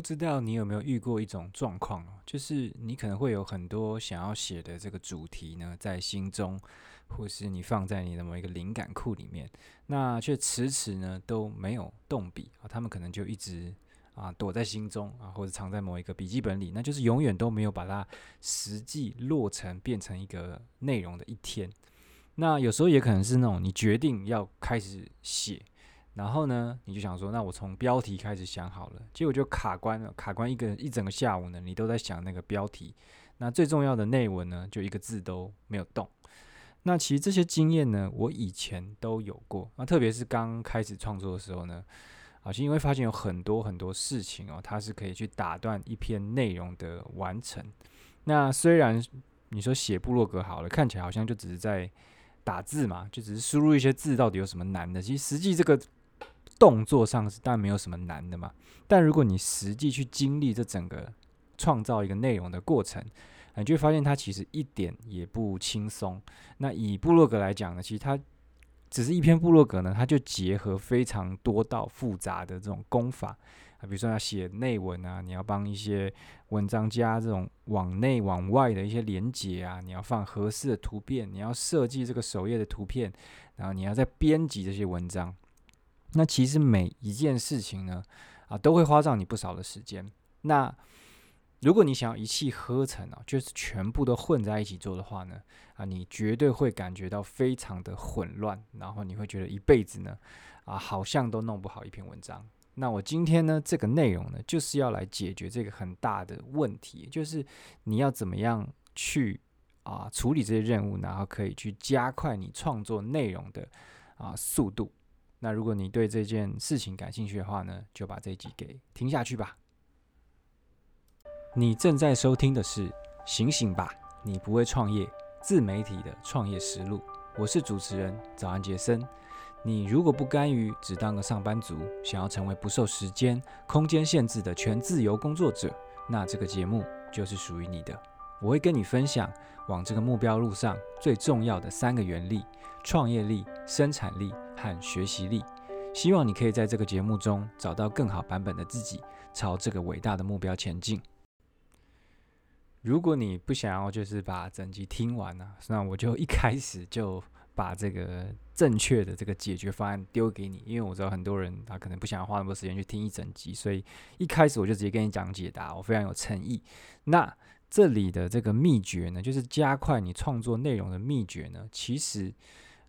不知道你有没有遇过一种状况，就是你可能会有很多想要写的这个主题呢，在心中，或是你放在你的某一个灵感库里面，那却迟迟呢都没有动笔啊，他们可能就一直啊躲在心中啊，或者藏在某一个笔记本里，那就是永远都没有把它实际落成变成一个内容的一天。那有时候也可能是那种你决定要开始写。然后呢，你就想说，那我从标题开始想好了，结果就卡关了，卡关一个一整个下午呢，你都在想那个标题，那最重要的内文呢，就一个字都没有动。那其实这些经验呢，我以前都有过，那特别是刚开始创作的时候呢，好像因为发现有很多很多事情哦，它是可以去打断一篇内容的完成。那虽然你说写部落格好了，看起来好像就只是在打字嘛，就只是输入一些字，到底有什么难的？其实实际这个。动作上是当然没有什么难的嘛，但如果你实际去经历这整个创造一个内容的过程，你就会发现它其实一点也不轻松。那以部落格来讲呢，其实它只是一篇部落格呢，它就结合非常多道复杂的这种功法啊，比如说要写内文啊，你要帮一些文章加这种往内往外的一些连结啊，你要放合适的图片，你要设计这个首页的图片，然后你要再编辑这些文章。那其实每一件事情呢，啊，都会花上你不少的时间。那如果你想要一气呵成啊，就是全部都混在一起做的话呢，啊，你绝对会感觉到非常的混乱，然后你会觉得一辈子呢，啊，好像都弄不好一篇文章。那我今天呢，这个内容呢，就是要来解决这个很大的问题，就是你要怎么样去啊处理这些任务，然后可以去加快你创作内容的啊速度。那如果你对这件事情感兴趣的话呢，就把这集给听下去吧。你正在收听的是《醒醒吧，你不会创业自媒体的创业实录》，我是主持人早安杰森。你如果不甘于只当个上班族，想要成为不受时间、空间限制的全自由工作者，那这个节目就是属于你的。我会跟你分享往这个目标路上最重要的三个原力：创业力、生产力。和学习力，希望你可以在这个节目中找到更好版本的自己，朝这个伟大的目标前进。如果你不想要就是把整集听完呢、啊，那我就一开始就把这个正确的这个解决方案丢给你，因为我知道很多人他可能不想要花那么多时间去听一整集，所以一开始我就直接跟你讲解答，我非常有诚意。那这里的这个秘诀呢，就是加快你创作内容的秘诀呢，其实。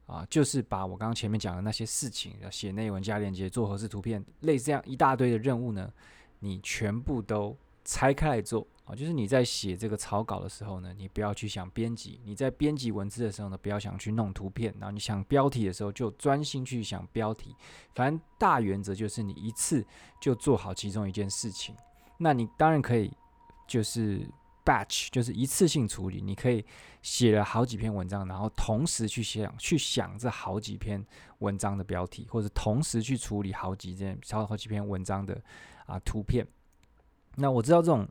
啊，就是把我刚刚前面讲的那些事情，要写内文加链接、做合适图片，类似这样一大堆的任务呢，你全部都拆开来做啊。就是你在写这个草稿的时候呢，你不要去想编辑；你在编辑文字的时候呢，不要想去弄图片。然后你想标题的时候，就专心去想标题。反正大原则就是你一次就做好其中一件事情。那你当然可以，就是。Batch 就是一次性处理，你可以写了好几篇文章，然后同时去想去想这好几篇文章的标题，或者同时去处理好几件、好好几篇文章的啊图片。那我知道这种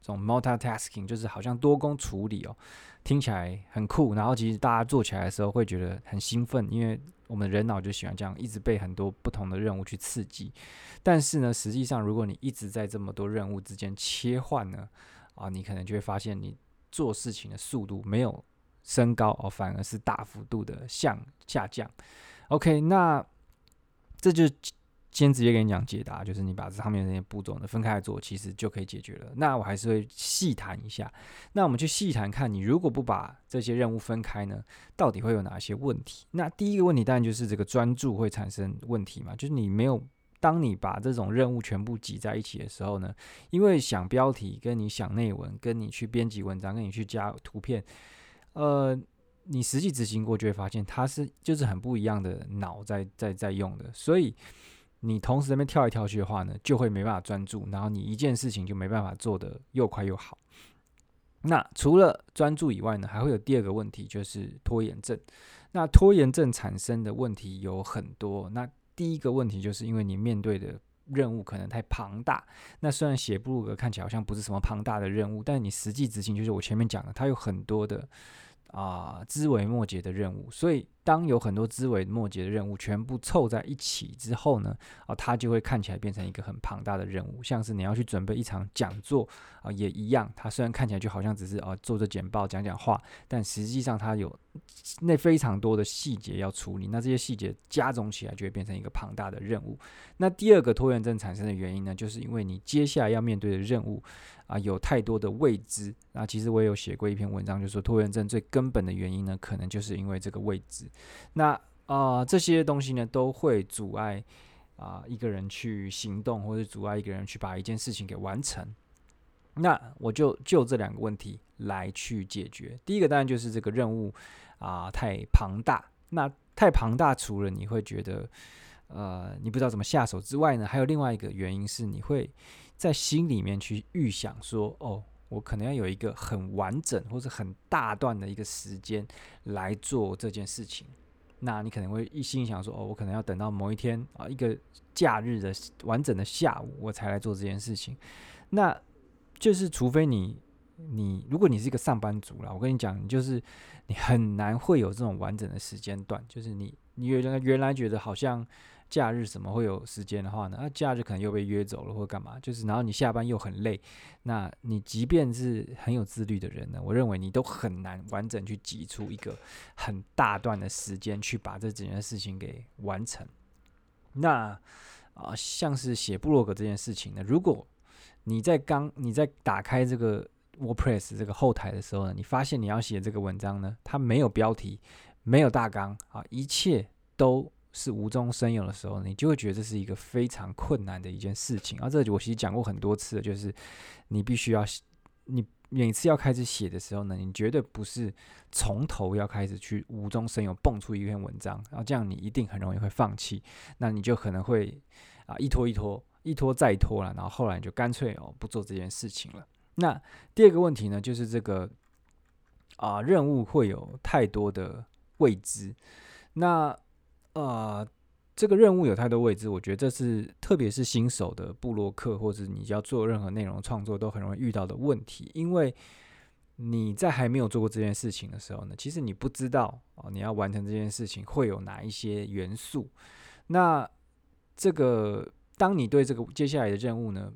这种 multitasking 就是好像多工处理哦，听起来很酷，然后其实大家做起来的时候会觉得很兴奋，因为我们人脑就喜欢这样一直被很多不同的任务去刺激。但是呢，实际上如果你一直在这么多任务之间切换呢，啊，你可能就会发现，你做事情的速度没有升高哦，反而是大幅度的向下降。OK，那这就先直接给你讲解答，就是你把这上面那些步骤呢分开来做，其实就可以解决了。那我还是会细谈一下。那我们去细谈看，你如果不把这些任务分开呢，到底会有哪些问题？那第一个问题当然就是这个专注会产生问题嘛，就是你没有。当你把这种任务全部挤在一起的时候呢，因为想标题跟你想内文，跟你去编辑文章，跟你去加图片，呃，你实际执行过就会发现，它是就是很不一样的脑在在在用的，所以你同时那边跳来跳去的话呢，就会没办法专注，然后你一件事情就没办法做得又快又好。那除了专注以外呢，还会有第二个问题，就是拖延症。那拖延症产生的问题有很多，那。第一个问题就是因为你面对的任务可能太庞大。那虽然写布鲁格看起来好像不是什么庞大的任务，但你实际执行就是我前面讲的，它有很多的啊枝微末节的任务，所以当有很多枝微末节的任务全部凑在一起之后呢，啊，它就会看起来变成一个很庞大的任务，像是你要去准备一场讲座啊，也一样。它虽然看起来就好像只是啊做着简报讲讲话，但实际上它有那非常多的细节要处理。那这些细节加总起来就会变成一个庞大的任务。那第二个拖延症产生的原因呢，就是因为你接下来要面对的任务啊有太多的未知。那其实我也有写过一篇文章，就是说拖延症最根本的原因呢，可能就是因为这个未知。那啊、这些东西呢，都会阻碍啊、一个人去行动，或者阻碍一个人去把一件事情给完成。那我就就这两个问题来去解决。第一个当然就是这个任务啊、太庞大。那太庞大，除了你会觉得呃你不知道怎么下手之外呢，还有另外一个原因是，你会在心里面去预想说，哦。我可能要有一个很完整或者很大段的一个时间来做这件事情，那你可能会一心想说，哦，我可能要等到某一天啊，一个假日的完整的下午，我才来做这件事情。那就是除非你，你如果你是一个上班族啦，我跟你讲，就是你很难会有这种完整的时间段，就是你你原原来觉得好像。假日什么会有时间的话呢？啊，假日可能又被约走了，或干嘛？就是然后你下班又很累，那你即便是很有自律的人呢，我认为你都很难完整去挤出一个很大段的时间去把这整件事情给完成。那啊、像是写部落格这件事情呢，如果你在刚你在打开这个 WordPress 这个后台的时候呢，你发现你要写这个文章呢，它没有标题，没有大纲啊，一切都。是无中生有的时候，你就会觉得这是一个非常困难的一件事情。而这我其实讲过很多次，就是你必须要，你每次要开始写的时候呢，你绝对不是从头要开始去无中生有蹦出一篇文章，然后这样你一定很容易会放弃。那你就可能会啊一拖一拖，一拖再拖了，然后后来你就干脆哦不做这件事情了。那第二个问题呢，就是这个啊任务会有太多的未知，那。呃，这个任务有太多未知，我觉得这是特别是新手的布洛克，或者你要做任何内容创作都很容易遇到的问题。因为你在还没有做过这件事情的时候呢，其实你不知道哦，你要完成这件事情会有哪一些元素。那这个，当你对这个接下来的任务呢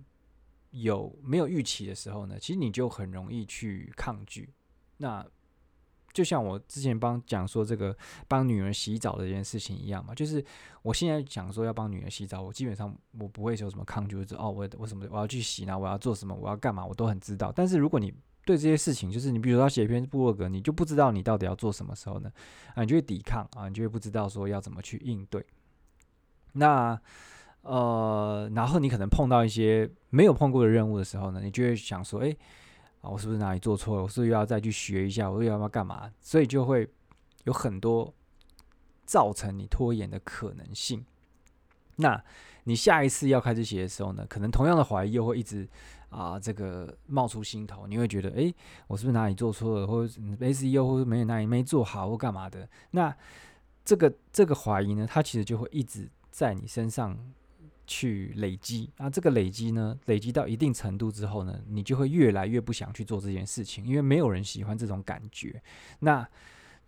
有没有预期的时候呢，其实你就很容易去抗拒。那就像我之前帮讲说这个帮女儿洗澡的这件事情一样嘛，就是我现在讲说要帮女儿洗澡，我基本上我不会有什么抗拒，就是哦，我我什么我要去洗呢？我要做什么？我要干嘛？我都很知道。但是如果你对这些事情，就是你比如说要写一篇部落格，你就不知道你到底要做什么时候呢？啊，你就会抵抗啊，你就会不知道说要怎么去应对。那呃，然后你可能碰到一些没有碰过的任务的时候呢，你就会想说，哎。我是不是哪里做错了？我是不是又要再去学一下？我又要要干嘛？所以就会有很多造成你拖延的可能性。那你下一次要开始写的时候呢，可能同样的怀疑又会一直啊、这个冒出心头。你会觉得，诶，我是不是哪里做错了，或者 SEO 或者没有哪里没做好或干嘛的？那这个这个怀疑呢，它其实就会一直在你身上。去累积啊，这个累积呢，累积到一定程度之后呢，你就会越来越不想去做这件事情，因为没有人喜欢这种感觉。那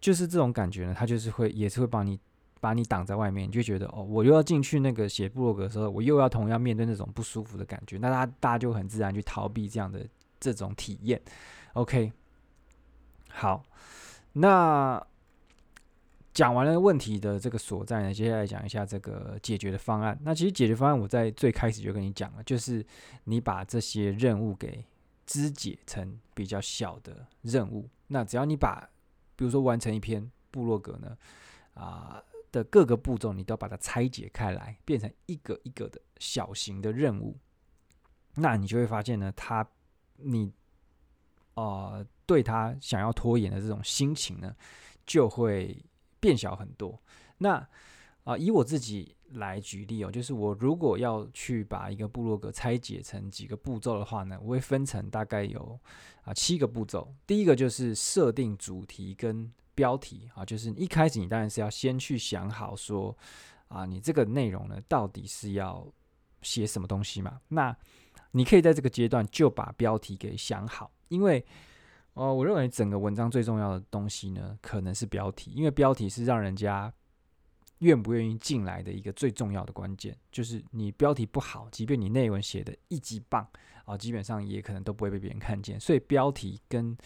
就是这种感觉呢，它就是会也是会帮你把你挡在外面，你就觉得哦，我又要进去那个写部落格的时候，我又要同样面对那种不舒服的感觉，那大家大家就很自然去逃避这样的这种体验。OK，好，那。讲完了问题的这个所在呢，接下来讲一下这个解决的方案。那其实解决方案我在最开始就跟你讲了，就是你把这些任务给肢解成比较小的任务。那只要你把，比如说完成一篇部落格呢，啊的各个步骤，你都把它拆解开来，变成一个一个的小型的任务。那你就会发现呢，他你啊对他想要拖延的这种心情呢，就会。变小很多。那啊、以我自己来举例哦，就是我如果要去把一个部落格拆解成几个步骤的话呢，我会分成大概有啊七个步骤。第一个就是设定主题跟标题啊，就是一开始你当然是要先去想好说啊，你这个内容呢到底是要写什么东西嘛？那你可以在这个阶段就把标题给想好，因为。哦，我认为整个文章最重要的东西呢，可能是标题，因为标题是让人家愿不愿意进来的一个最重要的关键。就是你标题不好，即便你内文写的一级棒啊，基本上也可能都不会被别人看见。所以标题跟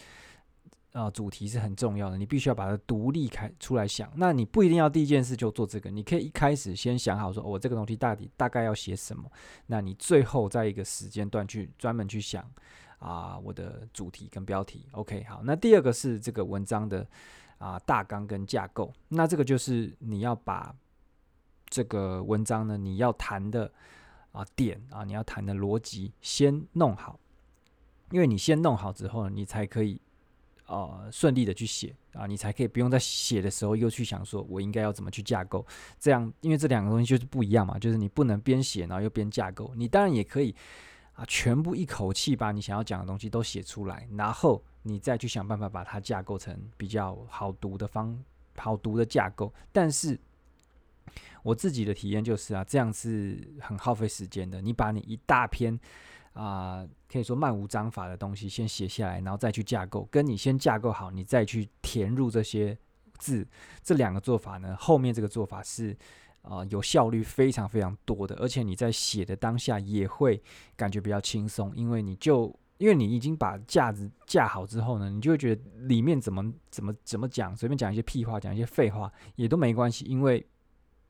啊，主题是很重要的，你必须要把它独立开出来想。那你不一定要第一件事就做这个，你可以一开始先想好说，我这个东西大体大概要写什么。那你最后在一个时间段去专门去想啊，我的主题跟标题。OK，好。那第二个是这个文章的啊大纲跟架构。那这个就是你要把这个文章呢，你要谈的啊点啊，你要谈的逻辑先弄好，因为你先弄好之后呢，你才可以。呃，顺利的去写啊，你才可以不用在写的时候又去想说，我应该要怎么去架构。这样，因为这两个东西就是不一样嘛，就是你不能边写然后又边架构。你当然也可以啊，全部一口气把你想要讲的东西都写出来，然后你再去想办法把它架构成比较好读的方好读的架构。但是我自己的体验就是啊，这样是很耗费时间的。你把你一大篇。啊、可以说漫无章法的东西先写下来，然后再去架构。跟你先架构好，你再去填入这些字，这两个做法呢，后面这个做法是啊、有效率非常非常多的，而且你在写的当下也会感觉比较轻松，因为你就因为你已经把架子架好之后呢，你就会觉得里面怎么怎么怎么讲，随便讲一些屁话，讲一些废话也都没关系，因为。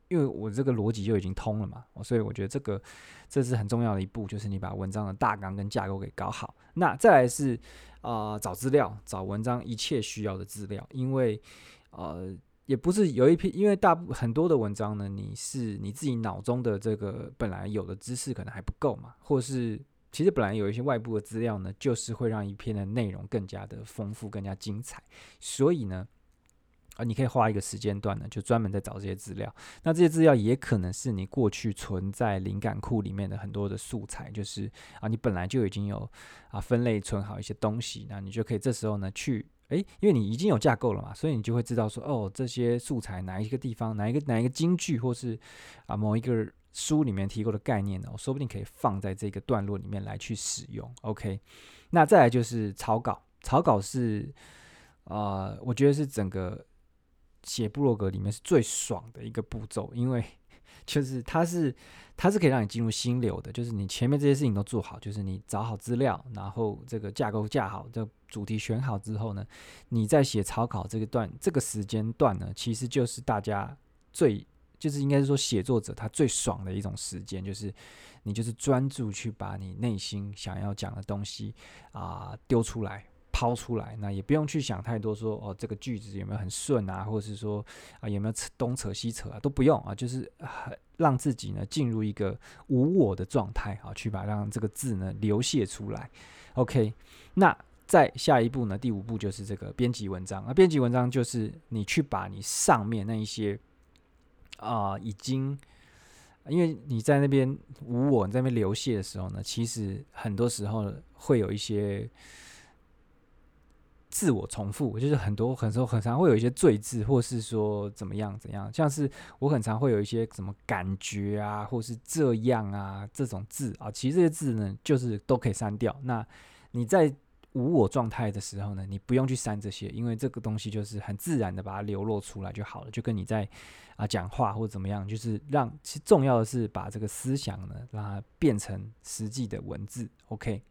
因为我这个逻辑就已经通了嘛，所以我觉得这个这是很重要的一步，就是你把文章的大纲跟架构给搞好。那再来是啊、找资料，找文章一切需要的资料。因为呃，也不是有一篇，因为大部很多的文章呢，你是你自己脑中的这个本来有的知识可能还不够嘛，或是其实本来有一些外部的资料呢，就是会让一篇的内容更加的丰富、更加精彩。所以呢。啊，你可以花一个时间段呢，就专门在找这些资料。那这些资料也可能是你过去存在灵感库里面的很多的素材，就是啊，你本来就已经有啊分类存好一些东西，那你就可以这时候呢去，诶，因为你已经有架构了嘛，所以你就会知道说，哦，这些素材哪一个地方，哪一个哪一个金句，或是啊某一个书里面提过的概念呢，我说不定可以放在这个段落里面来去使用。OK，那再来就是草稿，草稿是啊，我觉得是整个。写部落格里面是最爽的一个步骤，因为 就是它是它是可以让你进入心流的，就是你前面这些事情都做好，就是你找好资料，然后这个架构架好，这主题选好之后呢，你在写草稿这个段这个时间段呢，其实就是大家最就是应该是说写作者他最爽的一种时间，就是你就是专注去把你内心想要讲的东西啊丢出来。抛出来，那也不用去想太多说，哦，这个句子有没有很顺啊，或者是说啊有没有东扯西扯啊，都不用啊，就是让自己呢进入一个无我的状态啊，去把让这个字呢流泻出来。OK，那再下一步呢，第五步就是这个编辑文章。那编辑文章就是你去把你上面那一些啊、已经因为你在那边无我，你在那边流泻的时候呢，其实很多时候会有一些。自我重复，就是很多很多很常会有一些赘字，或是说怎么样怎样，像是我很常会有一些什么感觉啊，或是这样啊这种字啊，其实这些字呢，就是都可以删掉。那你在无我状态的时候呢，你不用去删这些，因为这个东西就是很自然的把它流露出来就好了，就跟你在啊讲话或怎么样，就是让其实重要的是把这个思想呢，让它变成实际的文字，OK。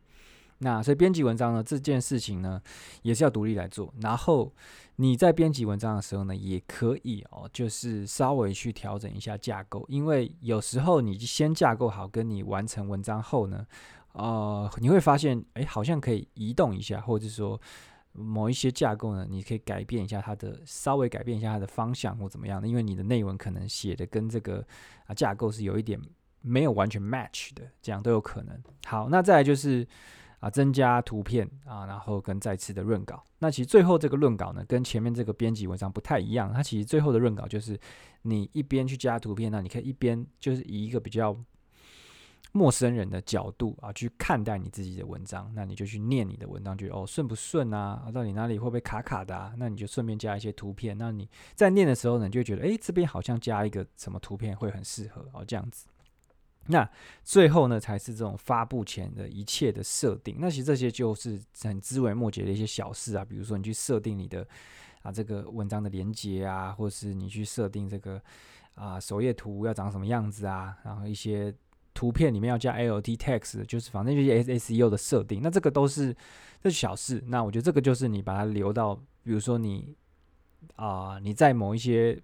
那所以编辑文章呢，这件事情呢，也是要独立来做。然后你在编辑文章的时候呢，也可以哦，就是稍微去调整一下架构，因为有时候你先架构好，跟你完成文章后呢，呃，你会发现，哎，好像可以移动一下，或者说某一些架构呢，你可以改变一下它的，稍微改变一下它的方向或怎么样的，因为你的内文可能写的跟这个啊架构是有一点没有完全 match 的，这样都有可能。好，那再来就是。啊，增加图片啊，然后跟再次的润稿。那其实最后这个润稿呢，跟前面这个编辑文章不太一样。它其实最后的润稿就是你一边去加图片，那你可以一边就是以一个比较陌生人的角度啊去看待你自己的文章。那你就去念你的文章，觉得哦顺不顺啊？到底哪里会不会卡卡的啊？那你就顺便加一些图片。那你在念的时候呢，你就觉得哎，这边好像加一个什么图片会很适合哦，这样子。那最后呢，才是这种发布前的一切的设定。那其实这些就是很枝微末节的一些小事啊，比如说你去设定你的啊这个文章的连接啊，或是你去设定这个啊首页图要长什么样子啊，然后一些图片里面要加 alt text，就是反正就是 SEO 的设定。那这个都是这是小事。那我觉得这个就是你把它留到，比如说你啊你在某一些。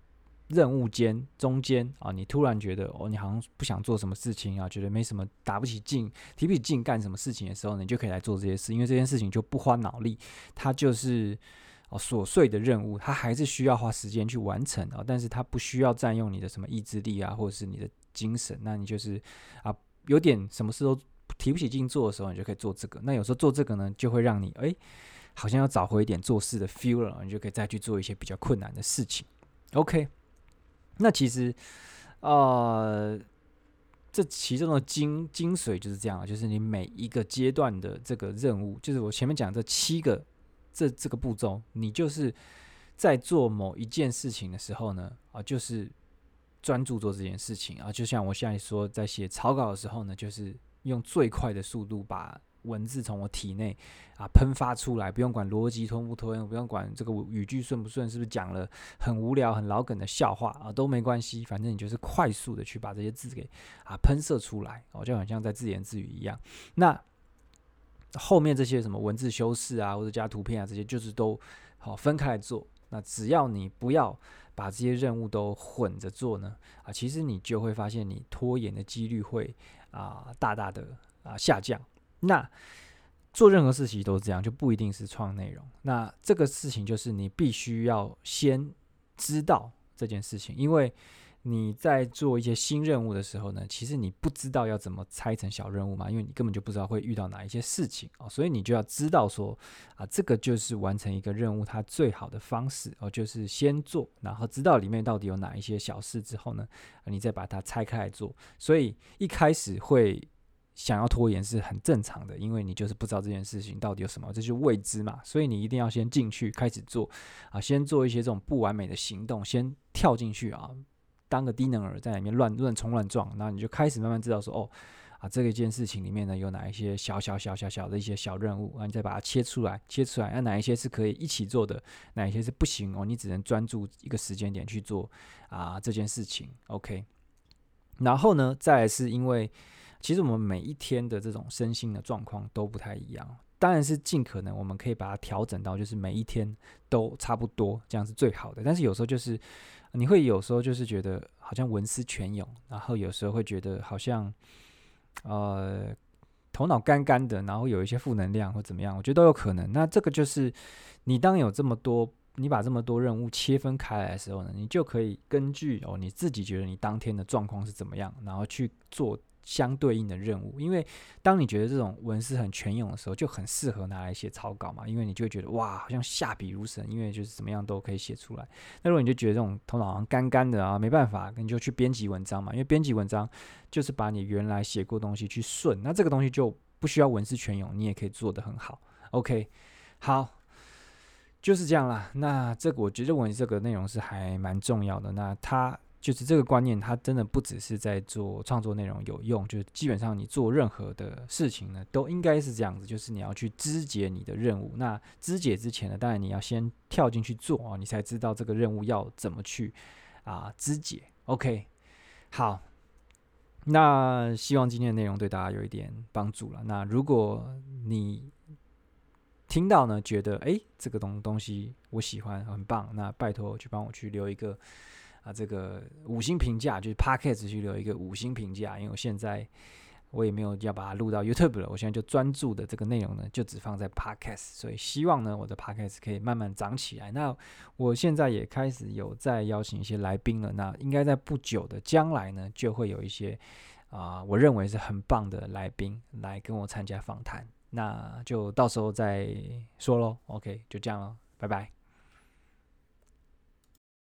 任务间中间啊，你突然觉得哦，你好像不想做什么事情啊，觉得没什么打不起劲，提不起劲干什么事情的时候呢，你就可以来做这些事，因为这件事情就不花脑力，它就是哦琐碎的任务，它还是需要花时间去完成啊，但是它不需要占用你的什么意志力啊，或者是你的精神，那你就是啊有点什么事都提不起劲做的时候，你就可以做这个。那有时候做这个呢，就会让你哎好像要找回一点做事的 feel 了，你就可以再去做一些比较困难的事情。OK。那其实，呃，这其中的精精髓就是这样，就是你每一个阶段的这个任务，就是我前面讲这七个这这个步骤，你就是在做某一件事情的时候呢，啊，就是专注做这件事情啊，就像我现在说，在写草稿的时候呢，就是用最快的速度把。文字从我体内啊喷发出来，不用管逻辑通不通，不用管这个语句顺不顺，是不是讲了很无聊、很老梗的笑话啊，都没关系，反正你就是快速的去把这些字给啊喷射出来，哦，就好像在自言自语一样。那后面这些什么文字修饰啊，或者加图片啊，这些就是都好分开来做。那只要你不要把这些任务都混着做呢，啊，其实你就会发现你拖延的几率会啊大大的啊下降。那做任何事情都是这样，就不一定是创内容。那这个事情就是你必须要先知道这件事情，因为你在做一些新任务的时候呢，其实你不知道要怎么拆成小任务嘛，因为你根本就不知道会遇到哪一些事情哦，所以你就要知道说啊，这个就是完成一个任务它最好的方式哦，就是先做，然后知道里面到底有哪一些小事之后呢，你再把它拆开来做。所以一开始会。想要拖延是很正常的，因为你就是不知道这件事情到底有什么，这就是未知嘛。所以你一定要先进去开始做啊，先做一些这种不完美的行动，先跳进去啊，当个低能儿在里面乱乱冲乱撞，然后你就开始慢慢知道说，哦啊，这个一件事情里面呢有哪一些小小小小小的一些小任务，然后你再把它切出来，切出来，那哪一些是可以一起做的，哪一些是不行哦，你只能专注一个时间点去做啊这件事情。OK，然后呢，再是因为。其实我们每一天的这种身心的状况都不太一样，当然是尽可能我们可以把它调整到，就是每一天都差不多，这样是最好的。但是有时候就是你会有时候就是觉得好像文思泉涌，然后有时候会觉得好像呃头脑干干的，然后有一些负能量或怎么样，我觉得都有可能。那这个就是你当有这么多，你把这么多任务切分开来的时候呢，你就可以根据哦你自己觉得你当天的状况是怎么样，然后去做。相对应的任务，因为当你觉得这种文思很泉涌的时候，就很适合拿来写草稿嘛。因为你就会觉得哇，好像下笔如神，因为就是怎么样都可以写出来。那如果你就觉得这种头脑好像干干的啊，没办法，你就去编辑文章嘛。因为编辑文章就是把你原来写过东西去顺，那这个东西就不需要文思泉涌，你也可以做得很好。OK，好，就是这样啦。那这个我觉得我这个内容是还蛮重要的。那它。就是这个观念，它真的不只是在做创作内容有用，就是基本上你做任何的事情呢，都应该是这样子，就是你要去肢解你的任务。那肢解之前呢，当然你要先跳进去做啊，你才知道这个任务要怎么去啊肢解。OK，好，那希望今天的内容对大家有一点帮助了。那如果你听到呢，觉得诶这个东东西我喜欢，很棒，那拜托去帮我去留一个。啊，这个五星评价就是 Podcast 去留一个五星评价，因为我现在我也没有要把它录到 YouTube 了，我现在就专注的这个内容呢，就只放在 Podcast，所以希望呢，我的 Podcast 可以慢慢长起来。那我现在也开始有在邀请一些来宾了，那应该在不久的将来呢，就会有一些啊，我认为是很棒的来宾来跟我参加访谈，那就到时候再说喽。OK，就这样喽，拜拜。